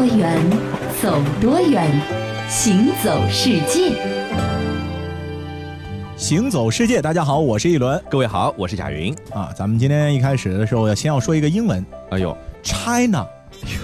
多远，走多远，行走世界。行走世界，大家好，我是一轮各位好，我是贾云。啊。咱们今天一开始的时候要先要说一个英文哎呦，，China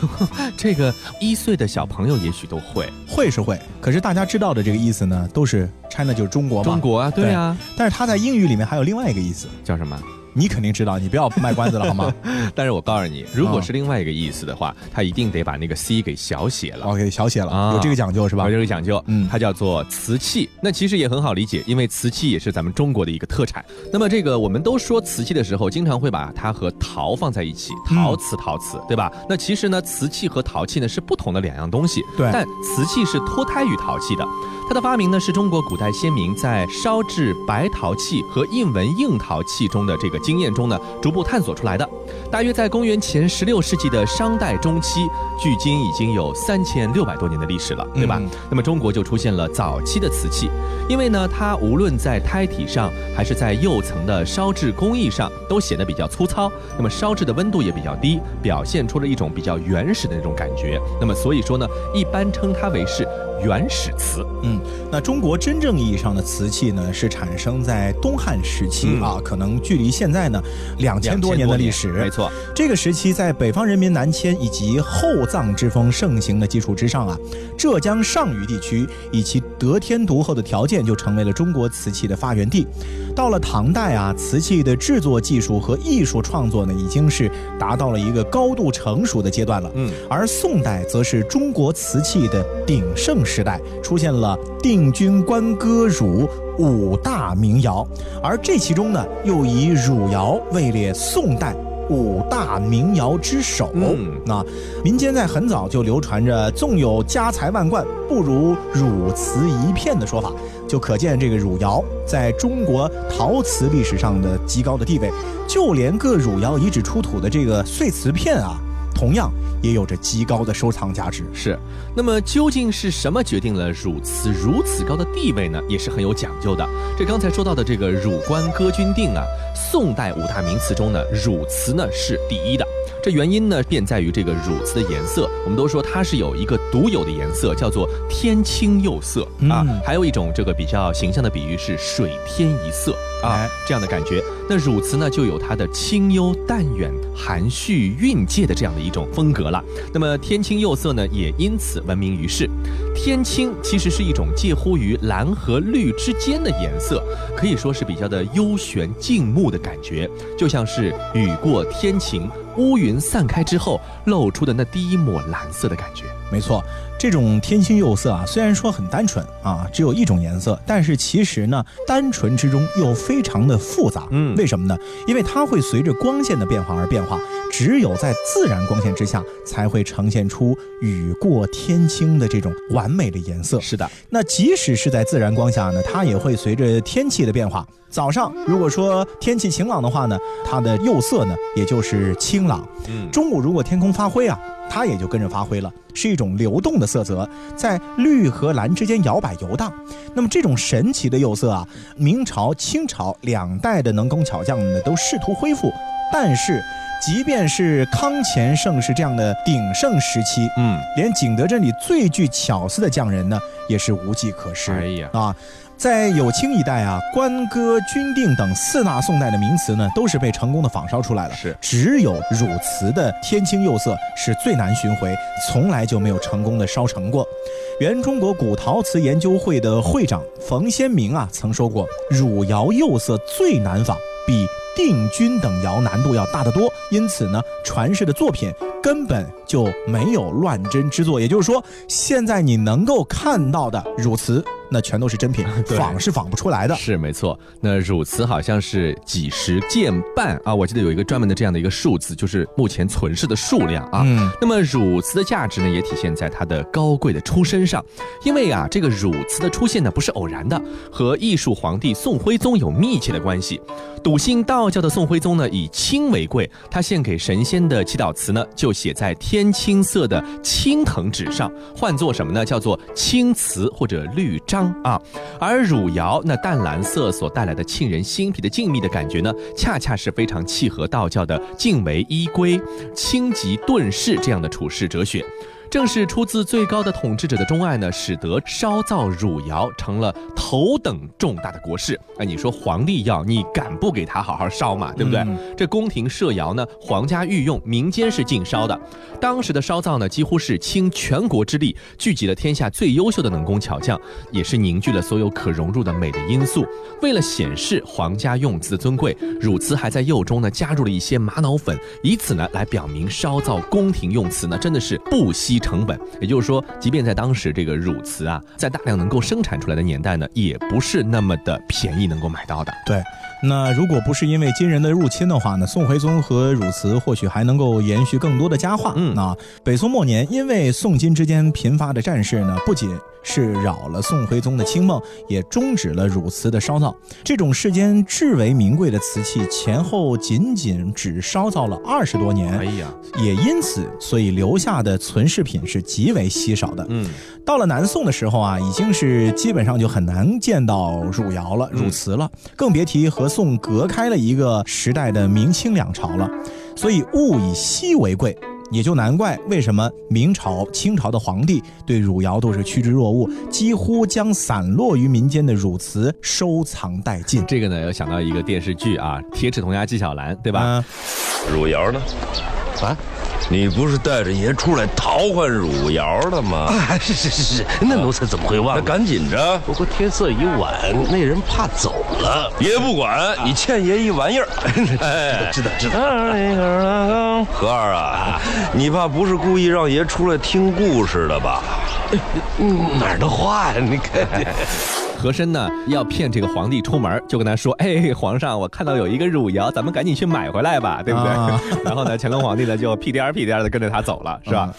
这个一岁的小朋友也许都会。会是会，可是大家知道的这个意思呢，都是 China 就是中国嘛。中国啊，对啊，但是它在英语里面还有另外一个意思，叫什么？你肯定知道，你不要卖关子了好吗 但是我告诉你，如果是另外一个意思的话，他一定得把那个 C 给小写了。？OK，小写了，啊有这个讲究是吧有？这个讲究，嗯它叫做瓷器。那其实也很好理解，因为瓷器也是咱们中国的一个特产。那么这个我们都说瓷器的时候，经常会把它和陶放在一起，嗯陶瓷陶瓷，对吧？那其实呢，瓷器和陶器呢是不同的两样东西。对但瓷器是脱胎于陶器的。它的发明呢，是中国古代先民在烧制白陶器和印纹硬陶器中的这个经验中呢，逐步探索出来的。大约在公元前十六世纪的商代中期，距今已经有三千六百多年的历史了，对吧？嗯那么中国就出现了早期的瓷器，因为呢，它无论在胎体上还是在釉层的烧制工艺上，都显得比较粗糙。那么烧制的温度也比较低，表现出了一种比较原始的那种感觉。那么所以说呢，一般称它为是原始瓷。嗯，那中国真正意义上的瓷器呢，是产生在东汉时期、嗯啊，可能距离现在呢两千多年的历史。没错。这个时期，在北方人民南迁以及厚葬之风盛行的基础之上啊，浙江上虞地区以其得天独厚的条件，就成为了中国瓷器的发源地。到了唐代啊，瓷器的制作技术和艺术创作呢，已经是达到了一个高度成熟的阶段了。嗯，而宋代则是中国瓷器的鼎盛时代，出现了定军关歌汝五大名窑，而这其中呢，又以汝窑位列宋代。五大名窑之首，嗯那民间在很早就流传着“纵有家财万贯，不如汝瓷一片”的说法，就可见这个汝窑在中国陶瓷历史上的极高的地位。就连各汝窑遗址出土的这个碎瓷片啊，同样也有着极高的收藏价值。是，那么究竟是什么决定了汝瓷如此高的地位呢？也是很有讲究的。这刚才说到的这个《汝官歌君定》啊，宋代五大名瓷中呢，汝瓷呢是第一的。这原因呢，便在于这个汝瓷的颜色。我们都说它是有一个独有的颜色，叫做天青釉色啊。嗯还有一种这个比较形象的比喻是水天一色啊哎，这样的感觉。那汝瓷呢，就有它的清幽淡远、含蓄蕴藉的这样的一种风格了。那么天青釉色呢，也因此闻名于世。天青其实是一种介乎于蓝和绿之间的颜色，可以说是比较的幽玄静穆的感觉，就像是雨过天晴，乌云散开之后露出的那第一抹蓝色的感觉。没错，这种天青釉色啊，虽然说很单纯啊，只有一种颜色，但是其实呢，单纯之中又非常的复杂。嗯为什么呢？因为它会随着光线的变化而变化，只有在自然光线之下，才会呈现出雨过天青的这种完美的颜色。是的，那即使是在自然光下呢，它也会随着天气的变化。早上如果说天气晴朗的话呢，它的釉色呢也就是清朗。嗯，中午如果天空发灰啊，它也就跟着发挥了，是一种流动的色泽，在绿和蓝之间摇摆游荡。那么这种神奇的釉色啊，明朝、清朝两代的能工巧匠们呢都试图恢复，但是即便是康乾盛世这样的鼎盛时期，嗯，连景德镇里最具巧思的匠人呢，也是无计可施。哎呀啊，在有清一代啊，官歌、钧定等四大宋代的名词呢，都是被成功的仿烧出来了。是只有汝瓷的天青釉色是最难寻回，从来就没有成功的烧成过。原中国古陶瓷研究会的会长冯先明啊，曾说过，汝窑釉色最难仿，比定军等窑难度要大得多，因此呢，传世的作品根本就没有乱真之作。也就是说，现在你能够看到的汝瓷，那全都是真品，仿是仿不出来的。是没错。那汝瓷好像是几十件半啊，我记得有一个专门的这样的一个数字，就是目前存世的数量啊。嗯，那么汝瓷的价值呢，也体现在它的高贵的出身上，因为啊，这个汝瓷的出现呢不是偶然的，和艺术皇帝宋徽宗有密切的关系。笃信道教的宋徽宗呢，以青为贵，他献给神仙的祈祷词呢，就写在天青色的青藤纸上，换作什么呢？叫做青瓷或者绿章啊。而汝窑那淡蓝色所带来的沁人心脾的静谧的感觉呢，恰恰是非常契合道教的静为依归、清极顿世这样的处世哲学。正是出自最高的统治者的钟爱呢，使得烧造汝窑成了头等重大的国事。哎，你说皇帝要，你敢不给他好好烧嘛？对不对？嗯这宫廷设窑呢，皇家御用，民间是禁烧的。当时的烧造呢，几乎是倾全国之力，聚集了天下最优秀的能工巧匠，也是凝聚了所有可融入的美的因素。为了显示皇家用瓷的尊贵，汝瓷还在釉中呢加入了一些玛瑙粉，以此呢来表明烧造宫廷用瓷呢真的是不惜成本。也就是说，即便在当时这个汝瓷啊，在大量能够生产出来的年代呢，也不是那么的便宜能够买到的。对，那如果不是因为金人的入侵的话呢，宋徽宗和汝瓷或许还能够延续更多的佳话。嗯那北宋末年，因为宋金之间频发的战事呢，不仅是扰了宋徽宗的清梦，也终止了汝瓷的烧造。这种世间至为名贵的瓷器，前后仅仅只烧造了二十多年，哎呀，也因此，所以留下的存世品是极为稀少的。嗯，到了南宋的时候啊，已经是基本上就很难见到汝窑了、嗯汝瓷了，更别提和宋隔开了一个时代的明清两朝了。所以物以稀为贵，也就难怪为什么明朝、清朝的皇帝对汝窑都是趋之若鹜，几乎将散落于民间的汝瓷收藏殆尽，这个呢，要想到一个电视剧啊，《铁齿铜牙纪晓岚》，对吧？嗯汝窑呢？啊，你不是带着爷出来淘换汝窑的吗？啊，是是是是，那奴才怎么会忘那？赶紧着，不过天色已晚，那人怕走了。爷不管，你欠爷一玩意儿。哎，知道知道，何二啊，你怕不是故意让爷出来听故事的吧？嗯，哪儿的话呀？你看，和珅呢要骗这个皇帝出门，就跟他说：“哎，皇上，我看到有一个汝窑，咱们赶紧去买回来吧，对不对？”啊 然后呢，乾隆皇帝呢就屁颠儿屁颠儿的跟着他走了，是吧？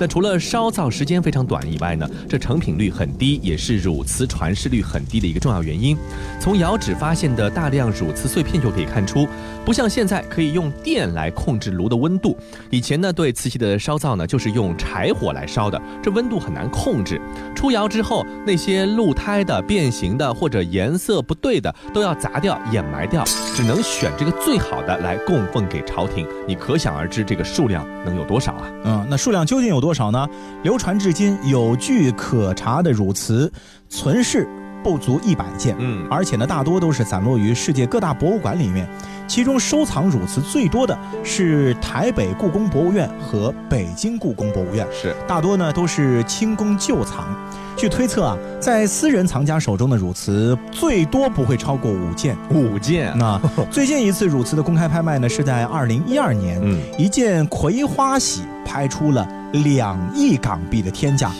那除了烧造时间非常短以外呢，这成品率很低，也是汝瓷传世率很低的一个重要原因。从窑址发现的大量汝瓷碎片就可以看出，不像现在可以用电来控制炉的温度，以前呢对瓷器的烧造呢就是用柴火来烧的，这温度很难控制。出窑之后，那些露胎的、变形的或者颜色不对的都要砸掉、掩埋掉，只能选这个最好的来供奉给朝廷。你可想而知这个数量能有多少啊？嗯，那数量究竟有多少呢？流传至今有据可查的汝瓷存世不足一百件，嗯而且呢，大多都是散落于世界各大博物馆里面。其中收藏汝瓷最多的是台北故宫博物院和北京故宫博物院，是大多呢都是清宫旧藏。据推测啊，在私人藏家手中的汝瓷最多不会超过五件。五件。那最近一次汝瓷的公开拍卖呢，是在二零一二年，嗯，一件葵花喜拍出了两亿港币的天价！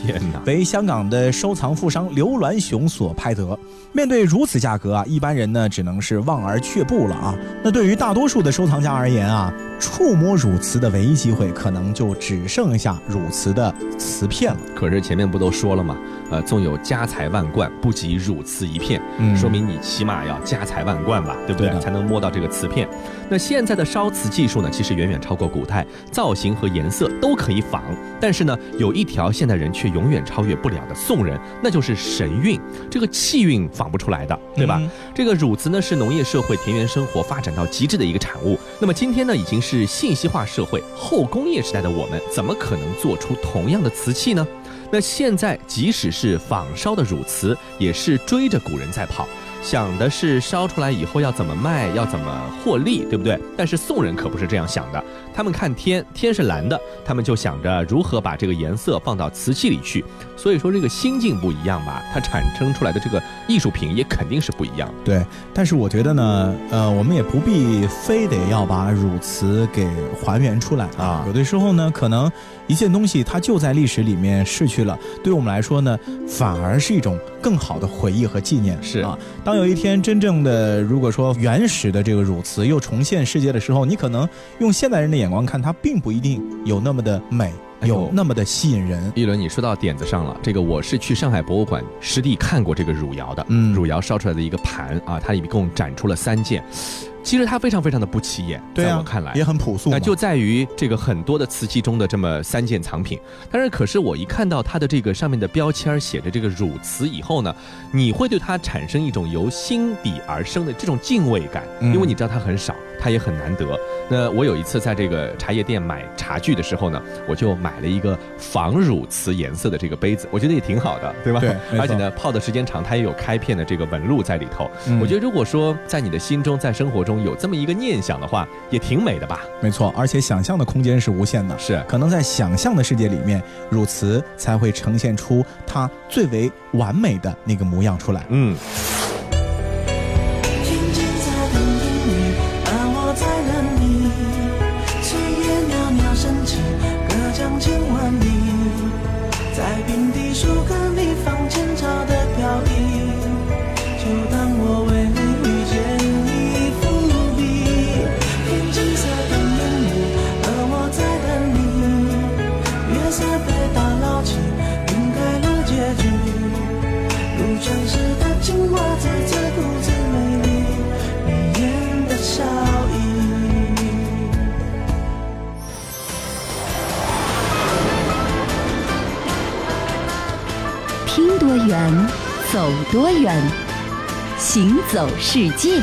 为香港的收藏富商刘銮雄所拍得。面对如此价格啊，一般人呢只能是望而却步了啊。那对于大多数的收藏家而言啊，触摸汝瓷的唯一机会，可能就只剩下汝瓷的瓷片了。可是前面不都说了吗？呃，纵有家财万贯，不及汝瓷一片，嗯说明你起码要家财万贯吧，对不对？对才能摸到这个瓷片。那现在的烧瓷技术呢，其实远远超过古代，造型和颜色都可以仿。但是呢，有一条现代人却永远超越不了的宋人，那就是神韵。这个气韵仿不出来的，对吧？嗯这个汝瓷呢，是农业社会田园生活发展到极致的一个产物。那么今天呢，已经是信息化社会后工业时代的我们，怎么可能做出同样的瓷器呢？那现在即使是仿烧的汝瓷，也是追着古人在跑，想的是烧出来以后要怎么卖，要怎么获利，对不对？但是宋人可不是这样想的，他们看天，天是蓝的，他们就想着如何把这个颜色放到瓷器里去。所以说这个心境不一样吧，它产生出来的这个艺术品也肯定是不一样。对，但是我觉得呢，呃，我们也不必非得要把汝瓷给还原出来啊有的时候呢，可能一件东西它就在历史里面逝去了，对我们来说呢，反而是一种更好的回忆和纪念。是啊，当有一天真正的如果说原始的这个汝瓷又重现世界的时候，你可能用现代人的眼光看，它并不一定有那么的美，有那么的吸引人。一轮，你说到点子上了。这个我是去上海博物馆实地看过这个汝窑的，嗯汝窑烧出来的一个盘啊，它一共展出了三件。其实它非常非常的不起眼，对啊，在我看来也很朴素。那就在于这个很多的瓷器中的这么三件藏品，但是可是我一看到它的这个上面的标签写着这个汝瓷以后呢，你会对它产生一种由心底而生的这种敬畏感，嗯因为你知道它很少，它也很难得。那我有一次在这个茶叶店买茶具的时候呢，我就买了一个仿汝瓷颜色的这个杯子，我觉得也挺好的，对吧？对而且呢，泡的时间长，它也有开片的这个纹路在里头。嗯我觉得如果说在你的心中，在生活中有这么一个念想的话，也挺美的吧？没错，而且想象的空间是无限的。是。可能在想象的世界里面，汝瓷才会呈现出它最为完美的那个模样出来。嗯。听多远，走多远，行走世界。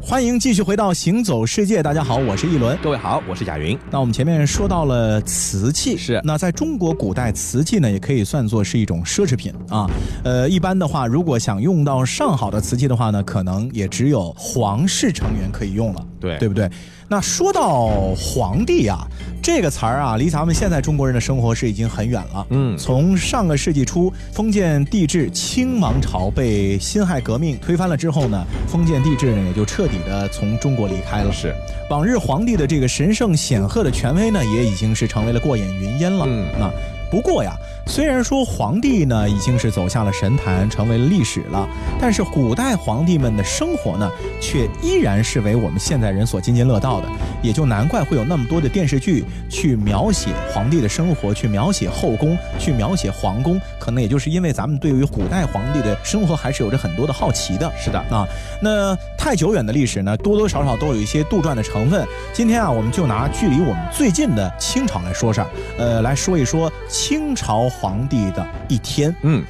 欢迎继续回到《行走世界》，大家好，我是一轮。各位好，我是贾云。那我们前面说到了瓷器，是那在中国古代，瓷器呢也可以算作是一种奢侈品啊。呃，一般的话，如果想用到上好的瓷器的话呢，可能也只有皇室成员可以用了，对对不对？那说到皇帝啊，这个词儿啊，离咱们现在中国人的生活是已经很远了。嗯从上个世纪初，封建帝制清王朝被辛亥革命推翻了之后呢，封建帝制呢也就彻底的从中国离开了。是，往日皇帝的这个神圣显赫的权威呢，也已经是成为了过眼云烟了。嗯啊，不过呀，虽然说皇帝呢已经是走下了神坛，成为了历史了，但是古代皇帝们的生活呢，却依然是为我们现代人所津津乐道的，也就难怪会有那么多的电视剧去描写皇帝的生活，去描写后宫，去描写皇宫，可能也就是因为咱们对于古代皇帝的生活还是有着很多的好奇的。是的，啊，那太久远的历史呢，多多少少都有一些杜撰的成分。今天啊，我们就拿距离我们最近的清朝来说事儿，呃，来说一说清朝皇帝的一天。嗯，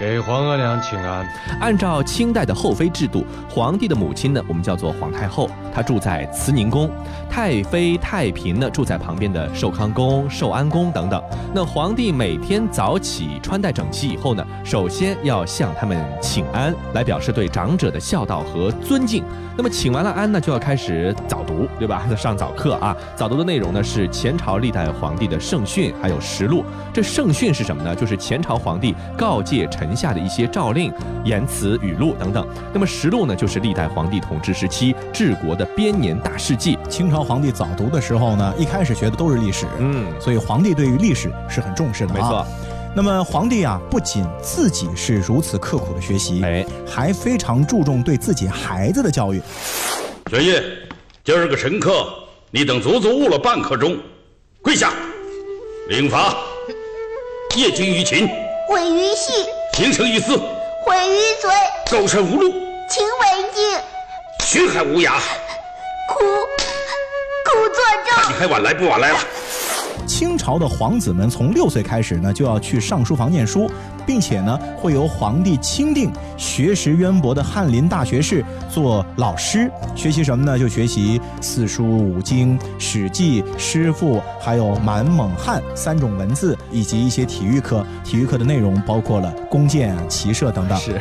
给皇额娘请安。按照清代的后妃制度，皇帝的母亲呢，我们叫做皇太后，她住在慈宁宫；太妃、太嫔呢，住在旁边的寿康宫、寿安宫等等。那皇帝每天早起，穿戴整齐以后呢，首先要向他们请安，来表示对长者的孝道和尊敬。那么请完了安呢，就要开始早读，对吧？上早课啊。早读的内容呢是前朝历代皇帝的圣训，还有实录。这圣训是什么呢？就是前朝皇帝告诫臣下的一些诏令、言辞、语录等等。那么实录呢，就是历代皇帝统治时期治国的编年大事记。清朝皇帝早读的时候呢，一开始学的都是历史，嗯，所以皇帝对于历史是很重视的、啊。没错。那么皇帝啊，不仅自己是如此刻苦的学习，哎，还非常注重对自己孩子的教育。玄烨，今儿个神课，你等足足误了半刻钟，跪下，领罚，业精于勤，毁于戏，形成于思，毁于嘴，高山无路，情为径，学海无涯。苦苦作舟。你还晚来不晚来了？清朝的皇子们从六岁开始呢，就要去上书房念书，并且呢，会由皇帝钦定学识渊博的翰林大学士做老师，学习什么呢？就学习四书五经、史记、诗赋，还有满蒙汉三种文字，以及一些体育课。体育课的内容包括了弓箭、骑射等等。是。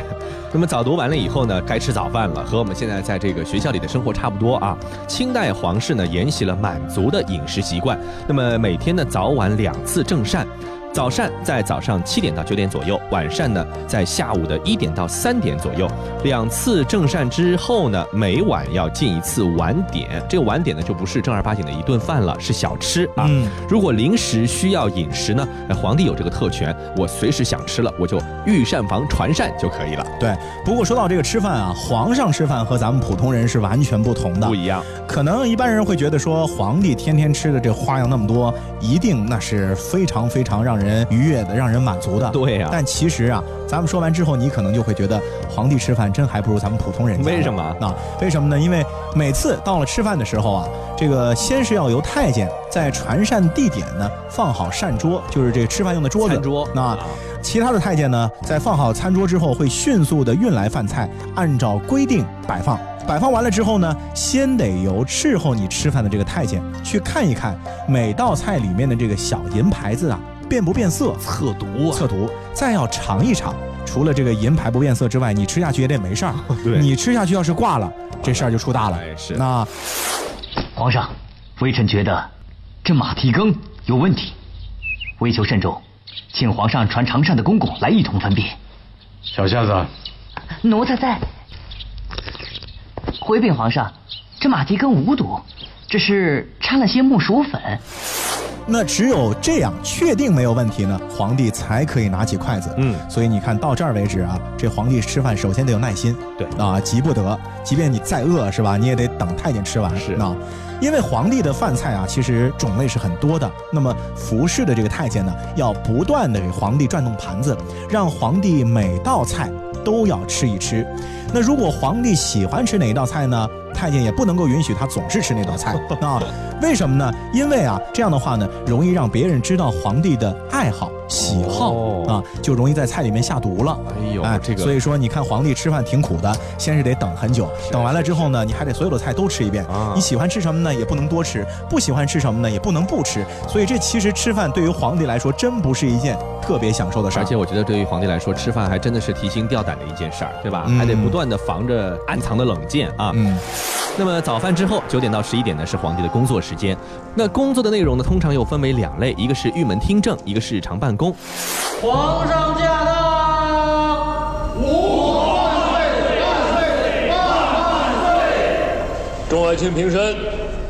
那么早读完了以后呢，该吃早饭了，和我们现在在这个学校里的生活差不多啊。清代皇室呢沿袭了满族的饮食习惯，那么每天呢早晚两次正膳。早膳在早上七点到九点左右，晚膳呢在下午的一点到三点左右。两次正膳之后呢，每晚要进一次晚点。这个晚点呢就不是正儿八经的一顿饭了，是小吃啊。嗯如果临时需要饮食呢，呃皇帝有这个特权，我随时想吃了，我就御膳房传膳就可以了，对，不过说到这个吃饭啊，皇上吃饭和咱们普通人是完全不同的不。一样。可能一般人会觉得说，皇帝天天吃的这花样那么多，一定那是非常非常让人人愉悦的、让人满足的。对呀但其实啊，咱们说完之后，你可能就会觉得皇帝吃饭真还不如咱们普通人家。为什么啊？为什么呢？因为每次到了吃饭的时候啊，这个先是要由太监在传膳地点呢放好膳桌，就是这个吃饭用的桌子。餐桌那啊其他的太监呢，在放好餐桌之后，会迅速的运来饭菜，按照规定摆放。摆放完了之后呢，先得由伺候你吃饭的这个太监去看一看每道菜里面的这个小银牌子啊变不变色，测毒啊，测毒，再要尝一尝。除了这个银牌不变色之外，你吃下去也得没事儿。对你吃下去要是挂了，这事儿就出大了。哎是那皇上，微臣觉得这马蹄羹有问题，微求慎重，请皇上传常膳的公公来一同分辨。小瞎子，奴才在。回禀皇上，这马蹄羹无毒，只是掺了些木薯粉。那只有这样确定没有问题呢，皇帝才可以拿起筷子。嗯所以你看到这儿为止啊，这皇帝吃饭首先得有耐心，对啊，急不得，即便你再饿是吧，你也得等太监吃完。是啊，因为皇帝的饭菜啊，其实种类是很多的。那么服侍的这个太监呢，要不断的给皇帝转动盘子，让皇帝每道菜都要吃一吃。那如果皇帝喜欢吃哪一道菜呢？太监也不能够允许他总是吃那道菜 啊。为什么呢？因为啊，这样的话呢，容易让别人知道皇帝的爱好、喜好、哦啊，就容易在菜里面下毒了。哎呦哎，这个所以说你看皇帝吃饭挺苦的，先是得等很久，等完了之后呢，你还得所有的菜都吃一遍。啊你喜欢吃什么呢？也不能多吃；不喜欢吃什么呢？也不能不吃。所以这其实吃饭对于皇帝来说，真不是一件特别享受的事儿。而且我觉得对于皇帝来说，吃饭还真的是提心吊胆的一件事儿，对吧？嗯还得不断的防着暗藏的冷箭啊。嗯，那么早饭之后，九点到十一点呢是皇帝的工作时间。那工作的内容呢，通常又分为两类，一个是御门听政，一个是日常办公。皇上驾到！五万岁，万岁，万万岁众爱卿平身。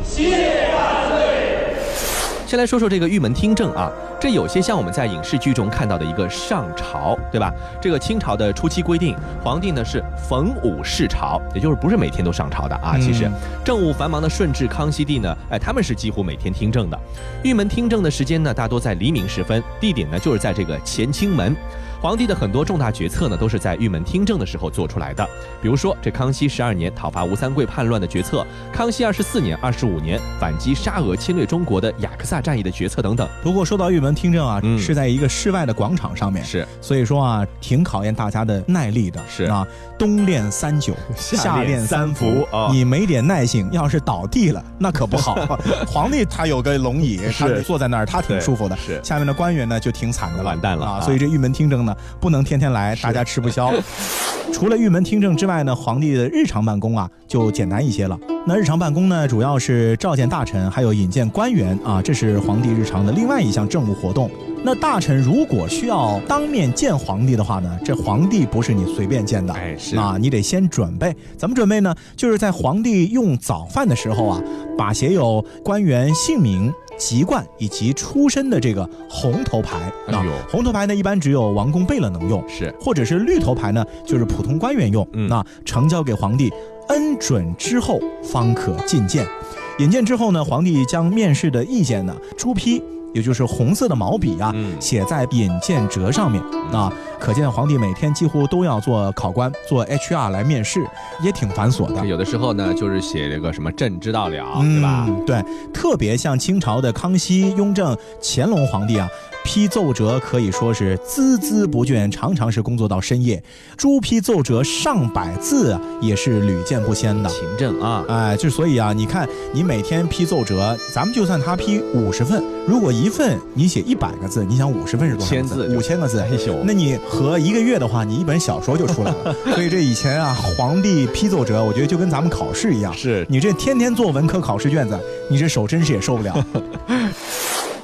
谢先来说说这个玉门听政啊，这有些像我们在影视剧中看到的一个上朝，对吧？这个清朝的初期规定，皇帝呢是逢五视朝，也就是不是每天都上朝的啊。嗯其实政务繁忙的顺治、康熙帝呢，哎，他们是几乎每天听政的。玉门听政的时间呢，大多在黎明时分，地点呢就是在这个乾清门。皇帝的很多重大决策呢，都是在玉门听政的时候做出来的。比如说，这康熙十二年讨伐吴三桂叛乱的决策，康熙二十四年、二十五年反击沙俄侵略中国的雅克萨战役的决策等等。不过说到玉门听政啊，嗯是在一个室外的广场上面，是，所以说啊，挺考验大家的耐力的。是啊，冬练三九，夏练练三伏你没点耐性，要是倒地了，那可不好。皇帝他有个龙椅，他是坐在那儿，他挺舒服的。是下面的官员呢就挺惨的了，啊！完蛋了啊所以这玉门听政呢，不能天天来，大家吃不消。除了玉门听政之外呢，皇帝的日常办公啊就简单一些了。那日常办公呢，主要是召见大臣，还有引荐官员啊，这是皇帝日常的另外一项政务活动。那大臣如果需要当面见皇帝的话呢，这皇帝不是你随便见的，哎是啊，你得先准备。怎么准备呢？就是在皇帝用早饭的时候啊，把写有官员姓名。籍贯以及出身的这个红头牌啊哎，红头牌呢一般只有王公贝勒能用，是或者是绿头牌呢，就是普通官员用。嗯那呈交给皇帝，恩准之后方可觐见。引荐之后呢，皇帝将面试的意见呢朱批，也就是红色的毛笔啊，嗯写在引荐折上面啊。可见皇帝每天几乎都要做考官、做 HR 来面试，也挺繁琐的。有的时候呢，就是写这个什么朕知道了，对吧？嗯？对，特别像清朝的康熙、雍正、乾隆皇帝啊，批奏折可以说是孜孜不倦，常常是工作到深夜。朱批奏折上百字啊，也是屡见不鲜的。勤政啊，哎，就所以啊，你看你每天批奏折，咱们就算他批五十份，如果一份你写一百个字，你想五十份是多少个千字五千个字，哎呦那你合一个月的话，你一本小说就出来了。所以这以前啊，皇帝批奏折，我觉得就跟咱们考试一样，是你这天天做文科考试卷子，你这手真是也受不了。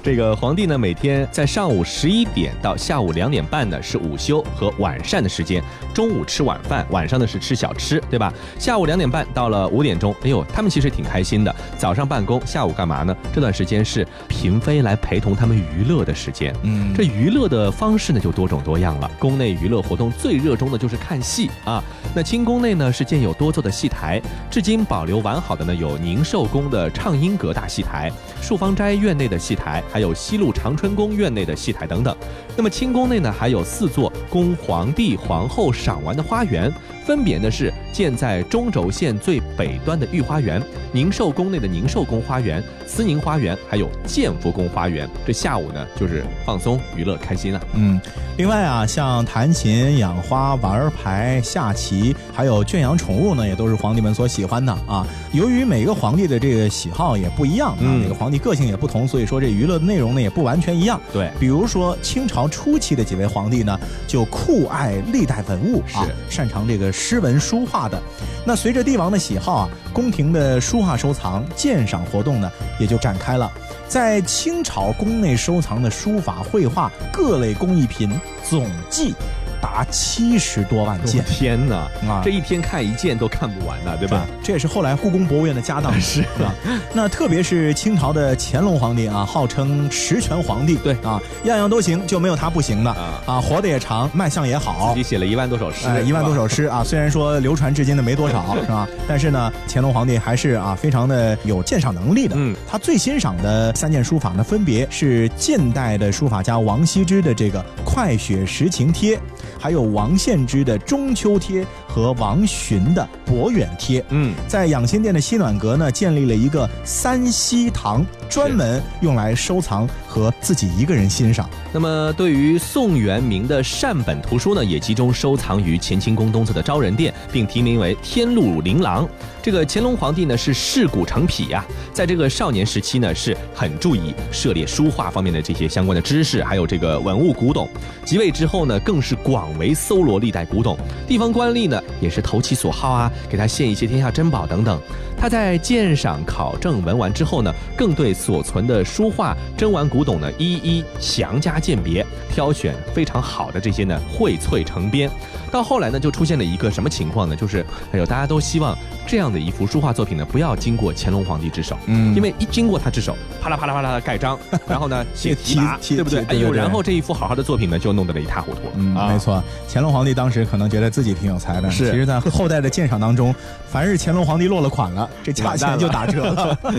这个皇帝呢，每天在上午十一点到下午两点半呢是午休和晚膳的时间，中午吃晚饭，晚上呢是吃小吃，对吧？下午两点半到了五点钟，哎呦，他们其实挺开心的。早上办公，下午干嘛呢？这段时间是嫔妃来陪同他们娱乐的时间。嗯这娱乐的方式呢就多种多样了。宫内娱乐活动最热衷的就是看戏啊，那清宫内呢是建有多座的戏台，至今保留完好的呢有宁寿宫的畅音阁大戏台、漱芳斋院内的戏台，还有西路长春宫院内的戏台等等。那么清宫内呢还有四座供皇帝、皇后赏玩的花园，分别呢是建在中轴线最北端的御花园、宁寿宫内的宁寿宫花园、思宁花园，还有建福宫花园。这下午呢就是放松、娱乐、开心啊。嗯，另外啊，像弹琴、养花、玩牌、下棋，还有圈养宠物呢，也都是皇帝们所喜欢的啊。由于每个皇帝的这个喜好也不一样啊，嗯每个皇帝个性也不同，所以说这娱乐的内容呢也不完全一样。对比如说清朝初期的几位皇帝呢，就酷爱历代文物啊，擅长这个诗文书画的。那随着帝王的喜好啊，宫廷的书画收藏、鉴赏活动呢也就展开了。在清朝宫内收藏的书法、绘画各类工艺品总计达七十多万件。天哪，啊这一天看一件都看不完呢，对吧？这也是后来故宫博物院的家当 是啊？那特别是清朝的乾隆皇帝啊，号称十全皇帝，对啊，样样都行，就没有他不行的啊活得也长，卖相也好，自己写了一万多首诗，哎，一万多首诗。诗啊，虽然说流传至今的没多少，是吧？但是呢，乾隆皇帝还是啊非常的有鉴赏能力的。嗯，他最欣赏的三件书法呢，分别是近代的书法家王羲之的这个《快雪时晴帖》，还有王献之的《中秋贴》和王洵的《博远贴》。嗯，在养心殿的西暖阁呢，建立了一个三希堂，专门用来收藏和自己一个人欣赏。那么，对于宋元明的善本图书呢，也集中收藏于乾清宫东侧的昭仁殿，并题名为《天禄琳琅》。这个乾隆皇帝呢是嗜古成癖呀、在这个少年时期呢是很注意涉猎书画方面的这些相关的知识，还有这个文物古董。即位之后呢，更是广为搜罗历代古董，地方官吏呢也是投其所好啊，给他献一些天下珍宝等等。他在鉴赏、考证文玩之后呢，更对所存的书画、珍玩古董呢一一详加鉴别，挑选非常好的这些呢荟萃成编。到后来呢，就出现了一个什么情况呢？就是哎呦，大家都希望这样的一幅书画作品呢，不要经过乾隆皇帝之手，嗯因为一经过他之手，啪啦啪啦啪啦的盖章，然后呢 写题跋，题对不对？哎呦，然后这一幅好好的作品呢，就弄得了一塌糊涂。嗯，啊没错。乾隆皇帝当时可能觉得自己挺有才的，是其实，在后代的鉴赏当中，凡是乾隆皇帝落了款了，这价钱就打折了。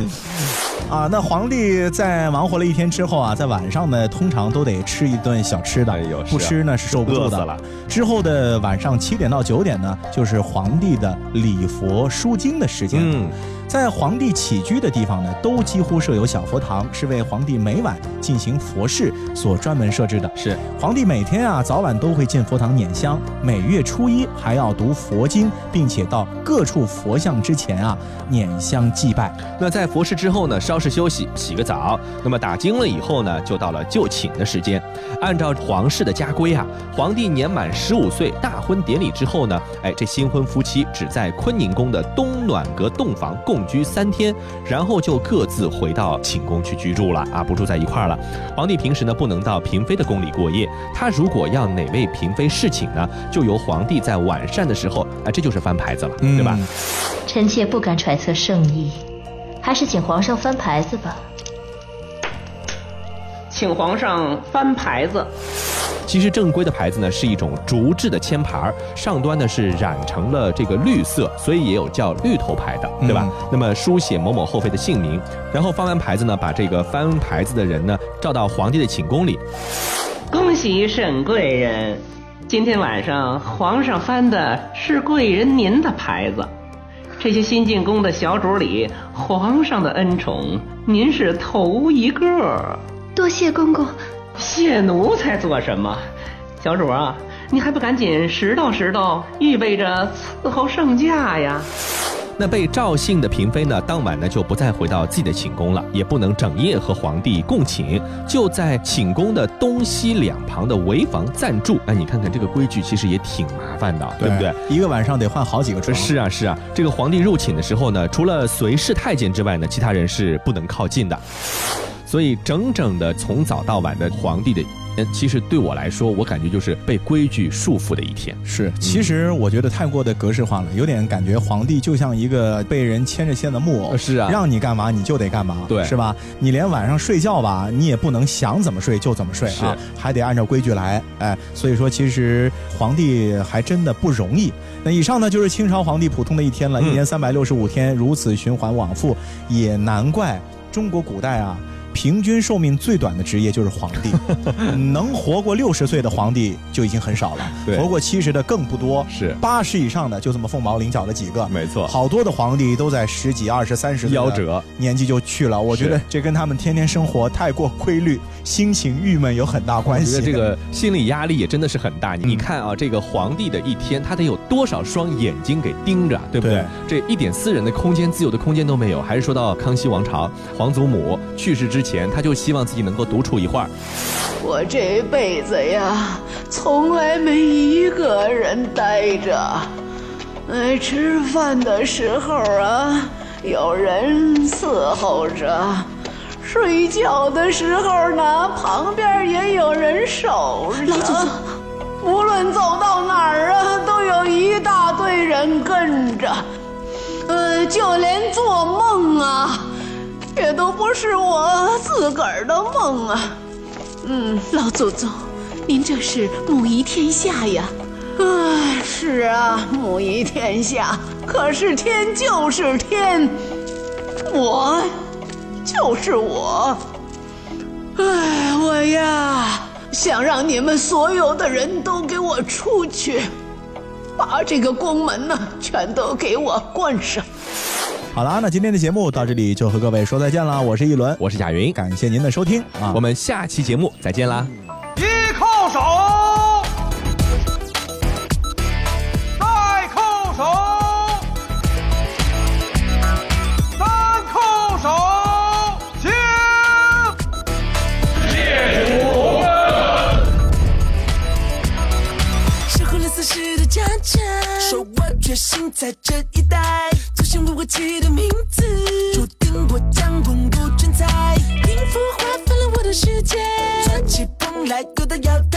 啊，那皇帝在忙活了一天之后啊，在晚上呢，通常都得吃一顿小吃的，哎呦啊不吃呢是受不住的。之后的晚上七点到九点呢，就是皇帝的礼佛书经的时间了。嗯在皇帝起居的地方呢，都几乎设有小佛堂，是为皇帝每晚进行佛事所专门设置的。是皇帝每天啊早晚都会进佛堂捻香，每月初一还要读佛经，并且到各处佛像之前啊捻香祭拜。那在佛事之后呢，稍事休息，洗个澡。那么打经了以后呢，就到了就寝的时间。按照皇室的家规啊，皇帝年满十五岁大婚典礼之后呢，哎，这新婚夫妻只在坤宁宫的东暖阁洞房共居三天，然后就各自回到寝宫去居住了啊，不住在一块儿了。皇帝平时呢不能到嫔妃的宫里过夜，他如果要哪位嫔妃侍寝呢，就由皇帝在晚膳的时候，啊，这就是翻牌子了，对吧？臣妾不敢揣测圣意，还是请皇上翻牌子吧。请皇上翻牌子。其实正规的牌子呢是一种竹制的签牌儿，上端呢是染成了这个绿色，所以也有叫绿头牌的，对吧？那么书写某某后妃的姓名，然后翻完牌子呢，把这个翻牌子的人呢召到皇帝的寝宫里。恭喜沈贵人，今天晚上皇上翻的是贵人您的牌子。这些新进宫的小主里，皇上的恩宠，您是头一个。多谢公公。谢奴才做什么？小主啊，你还不赶紧拾掇拾掇，预备着伺候圣驾呀？那被赵信的嫔妃呢，当晚呢就不再回到自己的寝宫了，也不能整夜和皇帝共寝，就在寝宫的东西两旁的围房暂住。哎，你看看这个规矩，其实也挺麻烦的，对不对？一个晚上得换好几个床。是啊，是啊。这个皇帝入寝的时候呢，除了随侍太监之外呢，其他人是不能靠近的。所以整整的从早到晚的皇帝的其实对我来说，我感觉就是被规矩束缚的一天。是，其实我觉得太过的格式化了，有点感觉皇帝就像一个被人牵着线的木偶。是啊，让你干嘛你就得干嘛，对，是吧？你连晚上睡觉吧，你也不能想怎么睡就怎么睡啊，还得按照规矩来。哎，所以说其实皇帝还真的不容易。那以上呢就是清朝皇帝普通的一天了，一年三百六十五天如此循环往复，也难怪中国古代啊。平均寿命最短的职业就是皇帝，能活过六十岁的皇帝就已经很少了，活过七十的更不多，是八十以上的就这么凤毛麟角的几个，没错，好多的皇帝都在十几、二十、三十夭折年纪就去了。我觉得这跟他们天天生活太过规律，心情郁闷有很大关系。我觉得这个心理压力也真的是很大。你看啊，这个皇帝的一天，他得有多少双眼睛给盯着，对不对？这一点私人的空间、自由的空间都没有。还是说到康熙王朝，皇祖母去世之。之前，他就希望自己能够独处一会儿。我这辈子呀，从来没一个人待着。呃，吃饭的时候啊，有人伺候着；睡觉的时候呢，旁边也有人守着。老祖宗，无论走到哪儿啊，都有一大堆人跟着。呃，就连做梦啊。这都不是我自个儿的梦啊！嗯，老祖宗，您这是母仪天下呀！哎，是啊，母仪天下。可是天就是天，我就是我。哎，我呀，想让你们所有的人都给我出去，把这个宫门呢，全都给我关上。好啦，那今天的节目到这里就和各位说再见了。我是一轮，我是贾云，感谢您的收听啊，我们下期节目再见啦！一叩首，再叩首，三叩首，请。列主同恩。生活了四十的战争，说我决心在。像不会起的名字。注定我将滚不存在，音符划分了我的世界，传奇蓬莱，有的要。